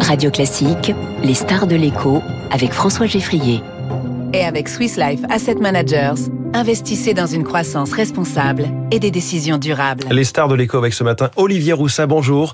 Radio Classique, les stars de l'écho avec François Geffrier. Et avec Swiss Life Asset Managers, investissez dans une croissance responsable et des décisions durables. Les stars de l'écho avec ce matin, Olivier Roussin, bonjour.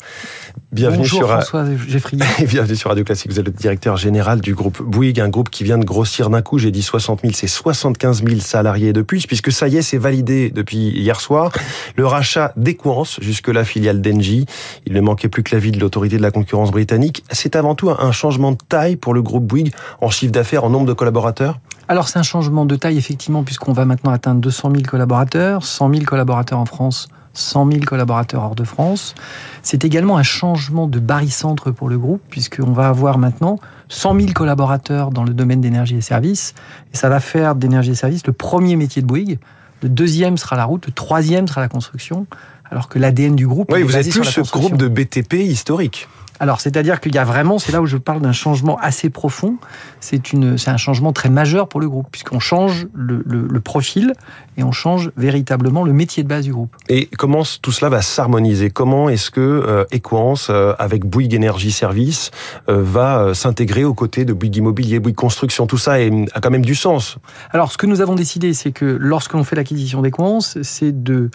Bienvenue Bonjour sur François Geffrier. Bienvenue sur Radio Classique. Vous êtes le directeur général du groupe Bouygues, un groupe qui vient de grossir d'un coup. J'ai dit 60 000, c'est 75 000 salariés de plus, puisque ça y est, c'est validé depuis hier soir. Le rachat d'Equance, jusque la filiale d'Engie. Il ne manquait plus que l'avis de l'autorité de la concurrence britannique. C'est avant tout un changement de taille pour le groupe Bouygues en chiffre d'affaires, en nombre de collaborateurs? Alors c'est un changement de taille effectivement puisqu'on va maintenant atteindre 200 000 collaborateurs, 100 000 collaborateurs en France, 100 000 collaborateurs hors de France. C'est également un changement de barycentre pour le groupe, puisqu'on va avoir maintenant 100 000 collaborateurs dans le domaine d'énergie et services. Et ça va faire d'énergie et services le premier métier de Bouygues. Le deuxième sera la route, le troisième sera la construction, alors que l'ADN du groupe. Oui, vous êtes plus ce groupe de BTP historique. Alors, c'est-à-dire qu'il y a vraiment, c'est là où je parle d'un changement assez profond. C'est une, c'est un changement très majeur pour le groupe, puisqu'on change le, le, profil et on change véritablement le métier de base du groupe. Et comment tout cela va s'harmoniser? Comment est-ce que euh, Equance, euh, avec Bouygues Énergie Service, euh, va s'intégrer aux côtés de Bouygues Immobilier, Bouygues Construction? Tout ça a quand même du sens. Alors, ce que nous avons décidé, c'est que lorsque l'on fait l'acquisition d'Equance, c'est de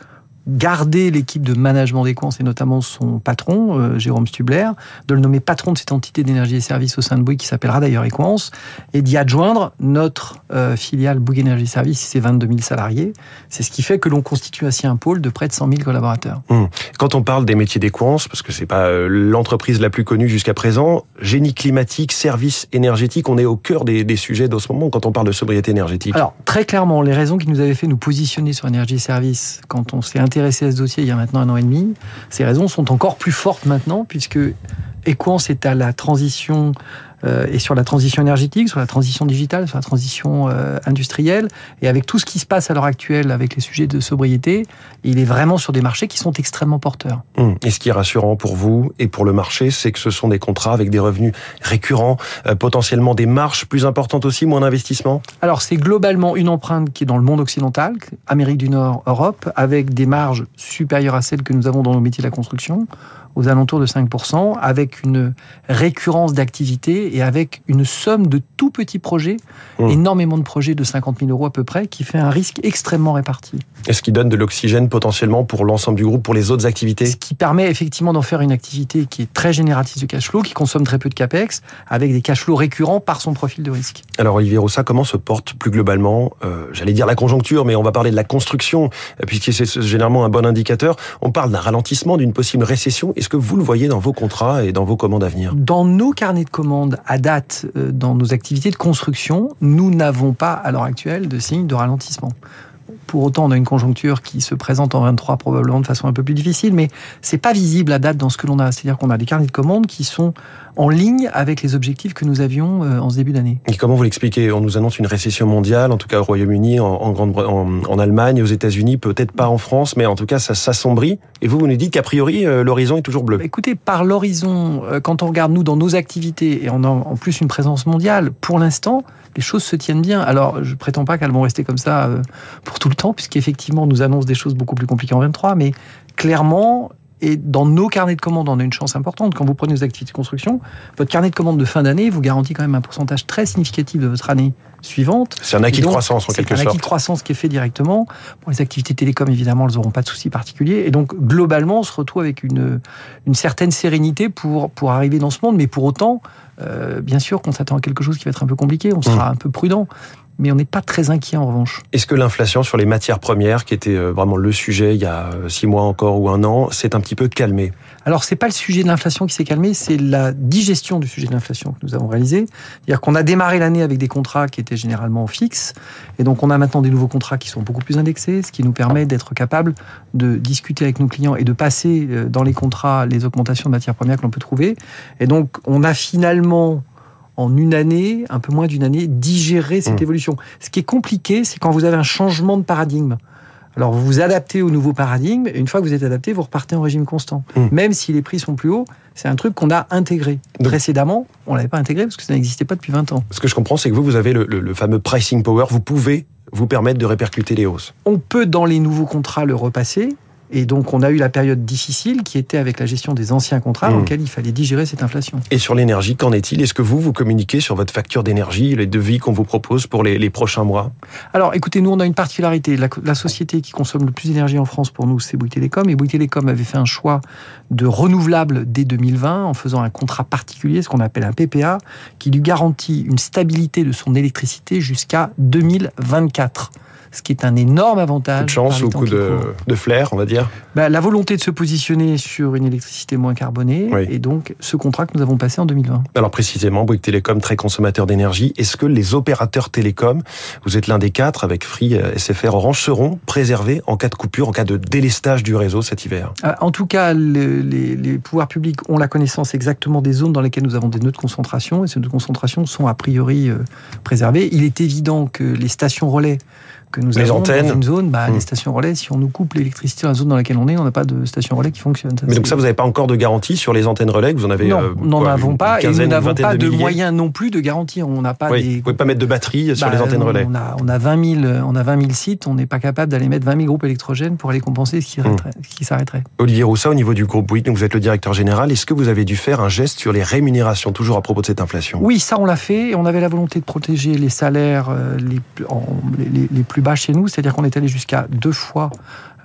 garder l'équipe de management des coins, et notamment son patron, euh, Jérôme Stubler, de le nommer patron de cette entité d'énergie et services au sein de Bouygues qui s'appellera d'ailleurs Equance, et d'y adjoindre notre euh, filiale Bouygues Énergie Services, c'est 22 000 salariés. C'est ce qui fait que l'on constitue ainsi un pôle de près de 100 000 collaborateurs. Hum. Quand on parle des métiers d'Equance, parce que c'est pas euh, l'entreprise la plus connue jusqu'à présent, génie climatique, services énergétiques, on est au cœur des, des sujets de ce moment quand on parle de sobriété énergétique. Alors, très clairement, les raisons qui nous avaient fait nous positionner sur énergie et services quand on s'est intéressé à ce dossier il y a maintenant un an et demi. Ces raisons sont encore plus fortes maintenant, puisque Equance est à la transition euh, et sur la transition énergétique, sur la transition digitale, sur la transition euh, industrielle. Et avec tout ce qui se passe à l'heure actuelle avec les sujets de sobriété, il est vraiment sur des marchés qui sont extrêmement porteurs. Hum. Et ce qui est rassurant pour vous et pour le marché, c'est que ce sont des contrats avec des revenus récurrents, euh, potentiellement des marges plus importantes aussi, moins d'investissement? Alors c'est globalement une empreinte qui est dans le monde occidental, Amérique du Nord, Europe, avec des marges supérieures à celles que nous avons dans nos métiers de la construction aux alentours de 5%, avec une récurrence d'activité et avec une somme de tout petits projets, mmh. énormément de projets de 50 000 euros à peu près, qui fait un risque extrêmement réparti. Et ce qui donne de l'oxygène potentiellement pour l'ensemble du groupe, pour les autres activités? Ce qui permet effectivement d'en faire une activité qui est très génératrice de cash flow, qui consomme très peu de capex, avec des cash flows récurrents par son profil de risque. Alors Olivier Rossa, comment se porte plus globalement, euh, j'allais dire la conjoncture, mais on va parler de la construction, puisque c'est généralement un bon indicateur. On parle d'un ralentissement, d'une possible récession. Est-ce que vous le voyez dans vos contrats et dans vos commandes à venir? Dans nos carnets de commandes, à date, euh, dans nos activités de construction, nous n'avons pas, à l'heure actuelle, de signe de ralentissement. Pour autant, on a une conjoncture qui se présente en 23 probablement de façon un peu plus difficile, mais c'est pas visible à date dans ce que l'on a. C'est-à-dire qu'on a des carnets de commandes qui sont en ligne avec les objectifs que nous avions euh, en ce début d'année. Et comment vous l'expliquez? On nous annonce une récession mondiale, en tout cas au Royaume-Uni, en, Grande, en, en Allemagne, aux États-Unis, peut-être pas en France, mais en tout cas ça s'assombrit. Et vous, vous nous dites qu'a priori euh, l'horizon est toujours bleu. Écoutez, par l'horizon, euh, quand on regarde nous dans nos activités et on a en plus une présence mondiale, pour l'instant, les choses se tiennent bien. Alors, je prétends pas qu'elles vont rester comme ça pour tout le temps, puisqu'effectivement, on nous annonce des choses beaucoup plus compliquées en 23, mais clairement, et dans nos carnets de commandes, on a une chance importante. Quand vous prenez vos activités de construction, votre carnet de commandes de fin d'année vous garantit quand même un pourcentage très significatif de votre année suivante. C'est un acquis de croissance en quelque sorte. C'est un acquis de croissance qui est fait directement. Pour les activités télécom, évidemment, elles n'auront pas de soucis particuliers. Et donc, globalement, on se retrouve avec une, une certaine sérénité pour, pour arriver dans ce monde. Mais pour autant, euh, bien sûr qu'on s'attend à quelque chose qui va être un peu compliqué. On sera mmh. un peu prudent mais on n'est pas très inquiet en revanche. Est-ce que l'inflation sur les matières premières, qui était euh, vraiment le sujet il y a euh, six mois encore ou un an, s'est un petit peu calmé Alors c'est pas le sujet de l'inflation qui s'est calmé, c'est la digestion du sujet de l'inflation que nous avons réalisé. C'est-à-dire qu'on a démarré l'année avec des contrats qui étaient généralement fixes, et donc on a maintenant des nouveaux contrats qui sont beaucoup plus indexés, ce qui nous permet d'être capable de discuter avec nos clients et de passer euh, dans les contrats les augmentations de matières premières que l'on peut trouver. Et donc on a finalement en une année, un peu moins d'une année, digérer cette mmh. évolution. Ce qui est compliqué, c'est quand vous avez un changement de paradigme. Alors vous vous adaptez au nouveau paradigme, et une fois que vous êtes adapté, vous repartez en régime constant. Mmh. Même si les prix sont plus hauts, c'est un truc qu'on a intégré. Précédemment, on ne l'avait pas intégré parce que ça n'existait pas depuis 20 ans. Ce que je comprends, c'est que vous, vous avez le, le fameux pricing power, vous pouvez vous permettre de répercuter les hausses. On peut, dans les nouveaux contrats, le repasser, Et donc, on a eu la période difficile qui était avec la gestion des anciens contrats, dans Mmh. lequel il fallait digérer cette inflation. Et sur l'énergie, qu'en est-il? Est-ce que vous, vous communiquez sur votre facture d'énergie, les devis qu'on vous propose pour les, les prochains mois? Alors, écoutez, nous, on a une particularité. La, la société qui consomme le plus d'énergie en France pour nous, c'est Bouygues Télécom. Et Bouygues Télécom avait fait un choix de renouvelable dès 2020 en faisant un contrat particulier, ce qu'on appelle un PPA, qui lui garantit une stabilité de son électricité jusqu'à 2024. Ce qui est un énorme Coup avantage. de chance ou coup de, flair, on va dire Bah, la volonté de se positionner sur une électricité moins carbonée Oui. et donc ce contrat que nous avons passé en 2020. Alors précisément, Bouygues Télécom, très consommateur d'énergie. Est-ce que les opérateurs télécoms, vous êtes l'un des quatre avec Free, euh, SFR, Orange, seront préservés en cas de coupure, en cas de délestage du réseau cet hiver? Euh, En tout cas, le- les, les pouvoirs publics ont la connaissance exactement des zones dans lesquelles nous avons des nœuds de concentration et ces nœuds de concentration sont a priori euh, préservés. Il est évident que les stations relais que nous Les avons antennes. dans une zone, bah, Hmm. les stations relais, si on nous coupe l'électricité dans la zone dans laquelle on est, on n'a pas de station relais qui fonctionne. Mais donc ça, vous n'avez pas encore de garantie sur les antennes relais que vous en avez non, euh, nous n'en avons pas et nous n'avons pas de, moyens non plus de garantir. On n'a pas Oui, des vous pouvez pas mettre de batterie sur les Bah, antennes relais. On a, on a 20 000, on a 20 000 sites, on n'est pas capable d'aller mettre 20 000 groupes électrogènes pour aller compenser ce qui, Hmm. qui s'arrêterait. Olivier Roussa, au niveau du groupe Bouygues, donc vous êtes le directeur général. Est-ce que vous avez dû faire un geste sur les rémunérations, toujours à propos de cette inflation? Oui, ça on l'a fait. et On avait la volonté de protéger les salaires euh, les, plus- les- les- les plus bas chez nous, c'est-à-dire qu'on est allé jusqu'à deux fois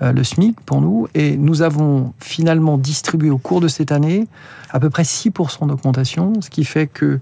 euh, le SMIC pour nous, et nous avons finalement distribué au cours de cette année à peu près 6% d'augmentation, ce qui fait que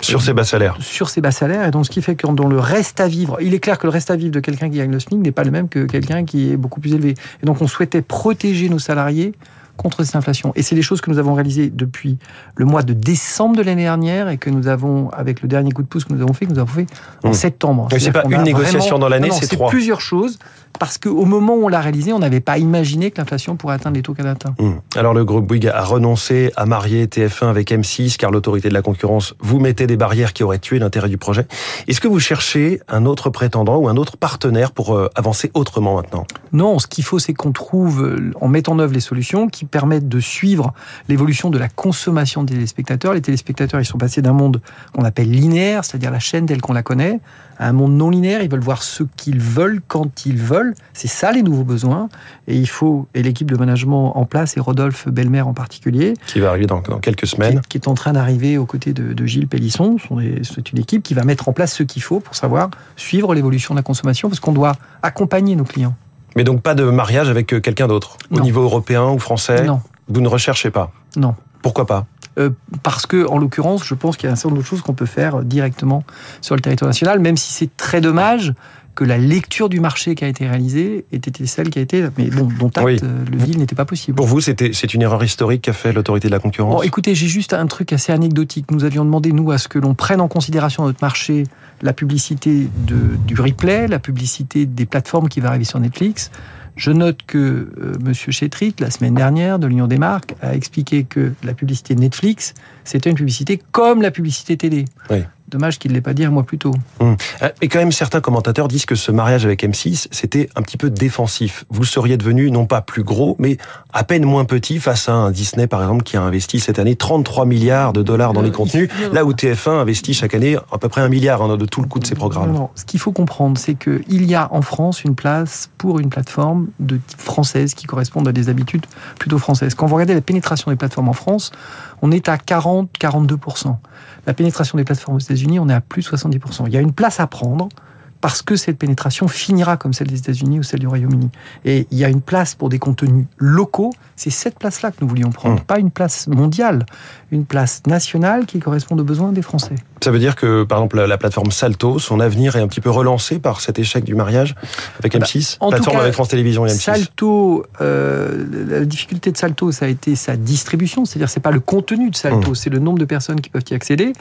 Sur ces bas salaires sur ces bas salaires, et donc ce qui fait que dans le reste à vivre, il est clair que le reste à vivre de quelqu'un qui gagne le SMIC n'est pas le même que quelqu'un qui est beaucoup plus élevé. Et donc on souhaitait protéger nos salariés contre cette inflation. Et c'est des choses que nous avons réalisées depuis le mois de décembre de l'année dernière et que nous avons, avec le dernier coup de pouce que nous avons fait, que nous avons fait en Mmh. septembre. Mais c'est pas une négociation vraiment- dans l'année, c'est trois. plusieurs choses, parce qu'au moment où on l'a réalisé, on n'avait pas imaginé que l'inflation pourrait atteindre les taux qu'elle atteint. Hum. Alors le groupe Bouygues a renoncé à marier TF1 avec M6 car l'autorité de la concurrence vous mettait des barrières qui auraient tué l'intérêt du projet. Est-ce que vous cherchez un autre prétendant ou un autre partenaire pour euh, avancer autrement maintenant? Non, ce qu'il faut, c'est qu'on trouve, on mette en œuvre les solutions qui permettent de suivre l'évolution de la consommation des téléspectateurs. Les téléspectateurs, ils sont passés d'un monde qu'on appelle linéaire, c'est-à-dire la chaîne telle qu'on la connaît, à un monde non linéaire. Ils veulent voir ce qu'ils veulent quand ils veulent. C'est ça les nouveaux besoins. Et il faut, et l'équipe de management en place, et Rodolphe Belmer en particulier, qui va arriver dans, dans quelques semaines qui est en train d'arriver aux côtés de, de Gilles Pélisson. C'est une équipe qui va mettre en place ce qu'il faut pour savoir suivre l'évolution de la consommation, parce qu'on doit accompagner nos clients. Mais donc pas de mariage avec euh, quelqu'un d'autre Au niveau européen ou français Non, Vous ne recherchez pas non. Pourquoi pas Euh, parce que, en l'occurrence, je pense qu'il y a un certain nombre de choses qu'on peut faire directement sur le territoire national, même si c'est très dommage que la lecture du marché qui a été réalisée ait été celle qui a été, mais bon, dont acte, Oui. euh, le deal n'était pas possible. Pour vous, c'était c'est une erreur historique qu'a fait l'autorité de la concurrence Bon, écoutez, j'ai juste un truc assez anecdotique. Nous avions demandé, nous, à ce que l'on prenne en considération dans notre marché la publicité de, du replay, la publicité des plateformes qui va arriver sur Netflix. Je note que euh, Monsieur Chétric, la semaine dernière, de l'Union des marques, a expliqué que la publicité Netflix, c'était une publicité comme la publicité télé. Oui. Dommage qu'il ne l'ait pas dit un mois plus tôt. Euh, Et quand même, certains commentateurs disent que ce mariage avec M6, c'était un petit peu défensif. Vous seriez devenu non pas plus gros, mais à peine moins petit face à un Disney, par exemple, qui a investi cette année 33 milliards de dollars dans les contenus, là où TF1 investit chaque année à peu près un milliard hein, de tout le coût de ses programmes. Non, non. Ce qu'il faut comprendre, c'est qu'il y a en France une place pour une plateforme de type française qui correspondent à des habitudes plutôt françaises. Quand vous regardez la pénétration des plateformes en France, on est à 40-42%. La pénétration des plateformes aux États-Unis, on est à plus de 70%. Il y a une place à prendre parce que cette pénétration finira comme celle des États-Unis ou celle du Royaume-Uni. Et il y a une place pour des contenus locaux. C'est cette place-là que nous voulions prendre, Mmh. pas une place mondiale, une place nationale qui correspond aux besoins des Français. Ça veut dire que, par exemple, la, la plateforme Salto, son avenir est un petit peu relancé par cet échec du mariage avec Bah, M6 en tout Plateforme cas, avec France Télévisions et M6 Salto, euh, la difficulté de Salto, ça a été sa distribution, c'est-à-dire c'est pas le contenu de Salto, c'est le nombre de personnes qui peuvent y accéder.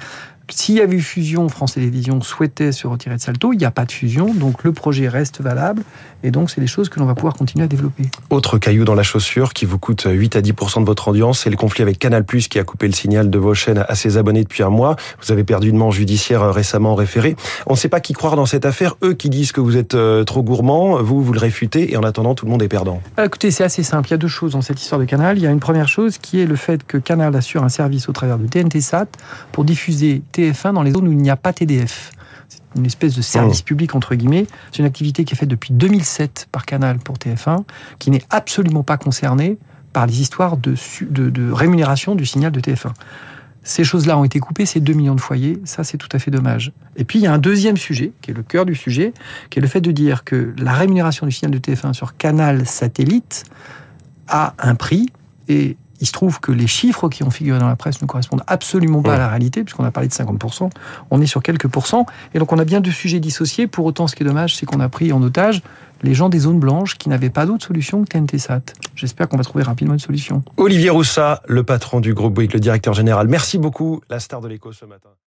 S'il y avait eu fusion, France Télévisions souhaitait se retirer de Salto, il n'y a pas de fusion, donc le projet reste valable, et donc c'est des choses que l'on va pouvoir continuer à développer. Autre caillou dans la chaussure qui vous coûte 8 à 10% de votre audience, c'est le conflit avec Canal+, qui a coupé le signal de vos chaînes à ses abonnés depuis un mois. Vous avez perdu judiciaire euh, récemment référée. On ne sait pas qui croire dans cette affaire. Eux qui disent que vous êtes euh, trop gourmand, vous, vous le réfutez, et en attendant, tout le monde est perdant. Ah, Écoutez, c'est assez simple. Il y a deux choses dans cette histoire de Canal. Il y a une première chose qui est le fait que Canal assure un service au travers de TNT Sat pour diffuser TF1 dans les zones où il n'y a pas TDF. C'est une espèce de service public entre guillemets. C'est une activité qui est faite depuis 2007 par Canal pour TF1, qui n'est absolument pas concernée par les histoires de, de, de rémunération du signal de TF1. Ces choses-là ont été coupées, c'est 2 millions de foyers, ça c'est tout à fait dommage. Et puis il y a un deuxième sujet, qui est le cœur du sujet, qui est le fait de dire que la rémunération du signal de TF1 sur canal satellite a un prix, et il se trouve que les chiffres qui ont figuré dans la presse ne correspondent absolument pas à la réalité, puisqu'on a parlé de 50%, on est sur quelques pourcents, et donc on a bien deux sujets dissociés. Pour autant, ce qui est dommage, c'est qu'on a pris en otage les gens des zones blanches qui n'avaient pas d'autre solution que TNT Sat. J'espère qu'on va trouver rapidement une solution. Olivier Roussat, le patron du groupe Bouygues, le directeur général. Merci beaucoup, la star de l'écho ce matin.